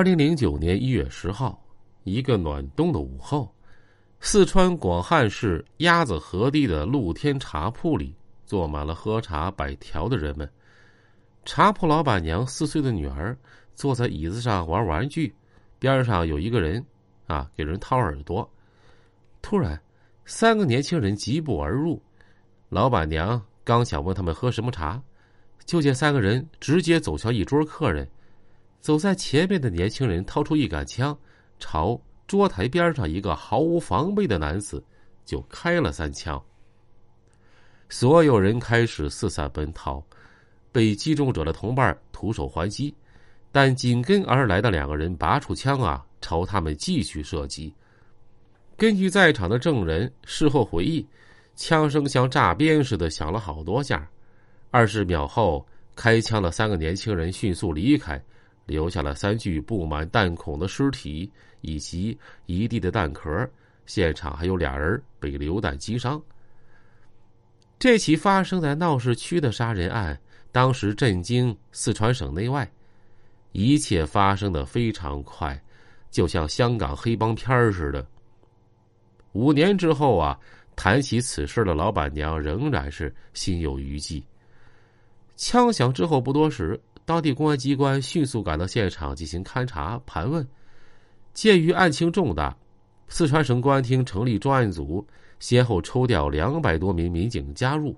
二零零九年一月十号，一个暖冬的午后，四川广汉市鸭子河堤的露天茶铺里坐满了喝茶摆条的人们。茶铺老板娘四岁的女儿坐在椅子上玩玩具，边上有一个人啊给人掏耳朵。突然，三个年轻人疾步而入，老板娘刚想问他们喝什么茶，就见三个人直接走向一桌客人。走在前面的年轻人掏出一杆枪，朝桌台边上一个毫无防备的男子就开了三枪。所有人开始四散奔逃，被击中者的同伴徒手还击，但紧跟而来的两个人拔出枪啊，朝他们继续射击。根据在场的证人事后回忆，枪声像炸鞭似的响了好多下。二十秒后，开枪的三个年轻人迅速离开。留下了三具布满弹孔的尸体以及一地的弹壳，现场还有俩人被流弹击伤。这起发生在闹市区的杀人案，当时震惊四川省内外，一切发生的非常快，就像香港黑帮片似的。五年之后啊，谈起此事的老板娘仍然是心有余悸。枪响之后不多时。当地公安机关迅速赶到现场进行勘查盘问。鉴于案情重大，四川省公安厅成立专案组，先后抽调两百多名民警加入。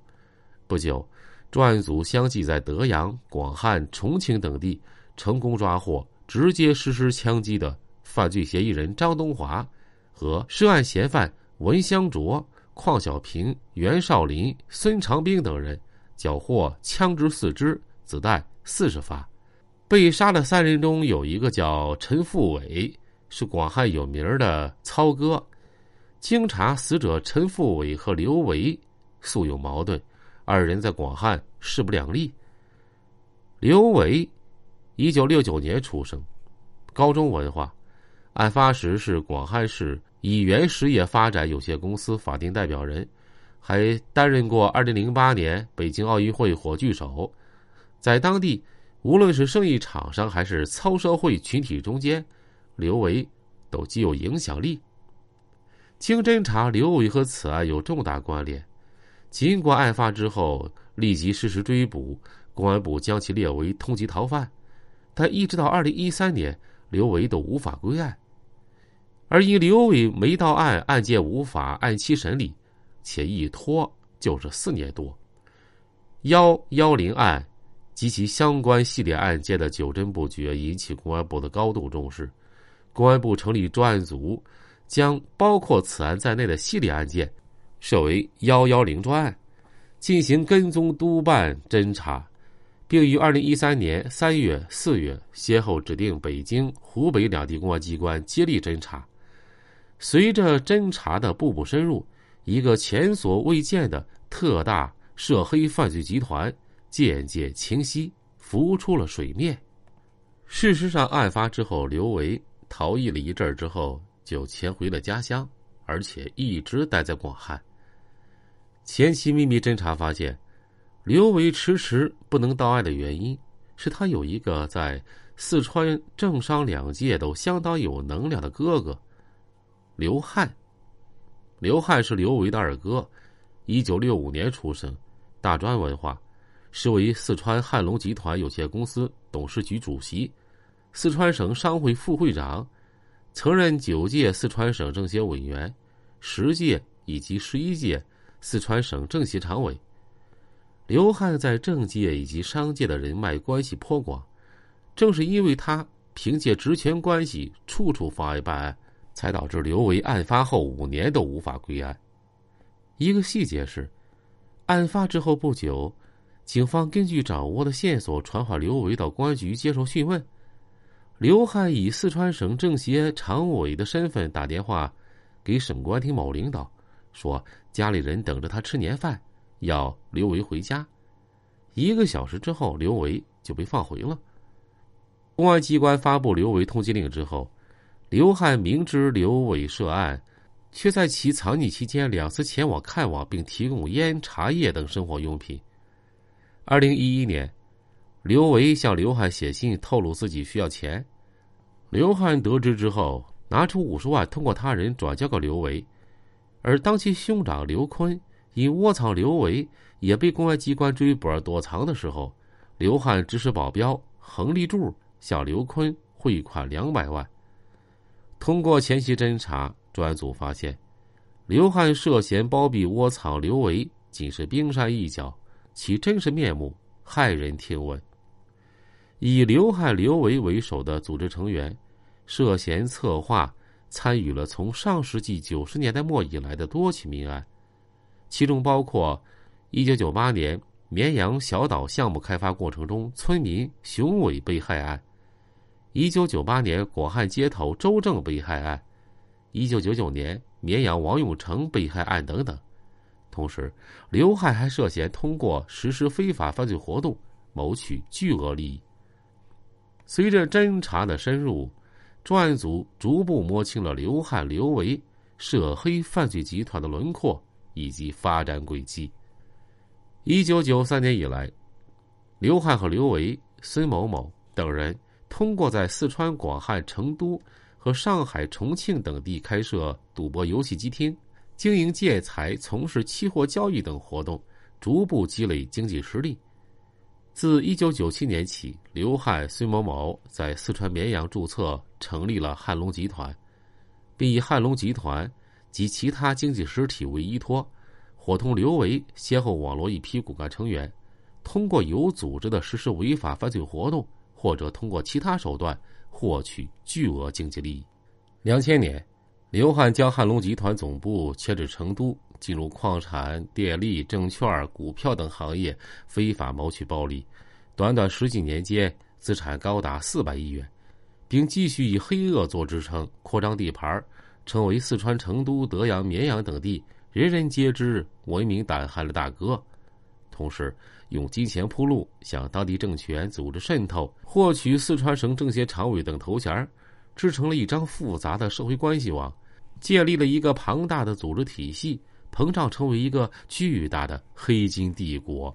不久，专案组相继在德阳、广汉、重庆等地成功抓获直接实施枪击的犯罪嫌疑人张东华和涉案嫌犯文香卓、邝小平、袁少林、孙长兵等人，缴获枪支四支、子弹。四十发，被杀的三人中有一个叫陈富伟，是广汉有名的操哥。经查，死者陈富伟和刘维素有矛盾，二人在广汉势不两立。刘维，一九六九年出生，高中文化，案发时是广汉市以原实业发展有限公司法定代表人，还担任过二零零八年北京奥运会火炬手。在当地，无论是生意场上还是操社会群体中间，刘维都极有影响力。经侦查，刘维和此案有重大关联。尽管案发之后立即实施追捕，公安部将其列为通缉逃犯，但一直到二零一三年，刘维都无法归案。而因刘维没到案，案件无法按期审理，且一拖就是四年多。幺幺零案。及其相关系列案件的九侦布局引起公安部的高度重视，公安部成立专案组，将包括此案在内的系列案件设为“幺幺零”专案，进行跟踪督办侦查，并于二零一三年三月、四月先后指定北京、湖北两地公安机关接力侦查。随着侦查的步步深入，一个前所未见的特大涉黑犯罪集团。渐渐清晰，浮出了水面。事实上，案发之后，刘维逃逸了一阵之后，就潜回了家乡，而且一直待在广汉。前期秘密侦查发现，刘维迟迟不能到案的原因，是他有一个在四川政商两界都相当有能量的哥哥刘汉。刘汉是刘维的二哥，一九六五年出生，大专文化。是为四川汉龙集团有限公司董事局主席，四川省商会副会长，曾任九届四川省政协委员，十届以及十一届四川省政协常委。刘汉在政界以及商界的人脉关系颇广，正是因为他凭借职权关系处处妨碍办案，才导致刘维案发后五年都无法归案。一个细节是，案发之后不久。警方根据掌握的线索传唤刘维到公安局接受讯问。刘汉以四川省政协常委的身份打电话给省公安厅某领导，说家里人等着他吃年饭，要刘维回家。一个小时之后，刘维就被放回了。公安机关发布刘维通缉令之后，刘汉明知刘伟涉案，却在其藏匿期间两次前往看望，并提供烟、茶叶等生活用品。二零一一年，刘维向刘汉写信透露自己需要钱，刘汉得知之后，拿出五十万，通过他人转交给刘维。而当其兄长刘坤因窝藏刘维，也被公安机关追捕而躲藏的时候，刘汉指使保镖横立柱向刘坤汇款两百万。通过前期侦查，专案组发现，刘汉涉嫌包庇窝藏刘维，仅是冰山一角，其真实面目骇人听闻。以刘汉、刘维为首的组织成员，涉嫌策划、参与了从上世纪九十年代末以来的多起命案，其中包括1998年绵阳小岛项目开发过程中村民熊伟被害案，1998年广汉街头周正被害案，1999年绵阳王永成被害案等等。同时，刘汉还涉嫌通过实施非法犯罪活动，谋取巨额利益。随着侦查的深入，专案组逐步摸清了刘汉、刘维涉黑犯罪集团的轮廓以及发展轨迹。一九九三年以来，刘汉和刘维、孙某某等人通过在四川广汉、成都和上海、重庆等地开设赌博游戏机厅、经营建材、从事期货交易等活动，逐步积累经济实力。自一九九七年起，刘汉、孙某某在四川绵阳注册成立了汉龙集团，并以汉龙集团及其他经济实体为依托，伙同刘维先后网罗一批骨干成员，通过有组织的实施违法犯罪活动，或者通过其他手段获取巨额经济利益。两千年，刘汉将汉龙集团总部迁至成都。进入矿产、电力、证券、股票等行业，非法谋取暴利，短短十几年间，资产高达四百亿元，并继续以黑恶做支撑，扩张地盘，成为四川成都、德阳、绵阳等地人人皆知、闻名胆寒的大哥。同时，用金钱铺路，向当地政权组织渗透，获取四川省政协常委等头衔，织成了一张复杂的社会关系网，建立了一个庞大的组织体系。膨胀成为一个巨大的黑金帝国。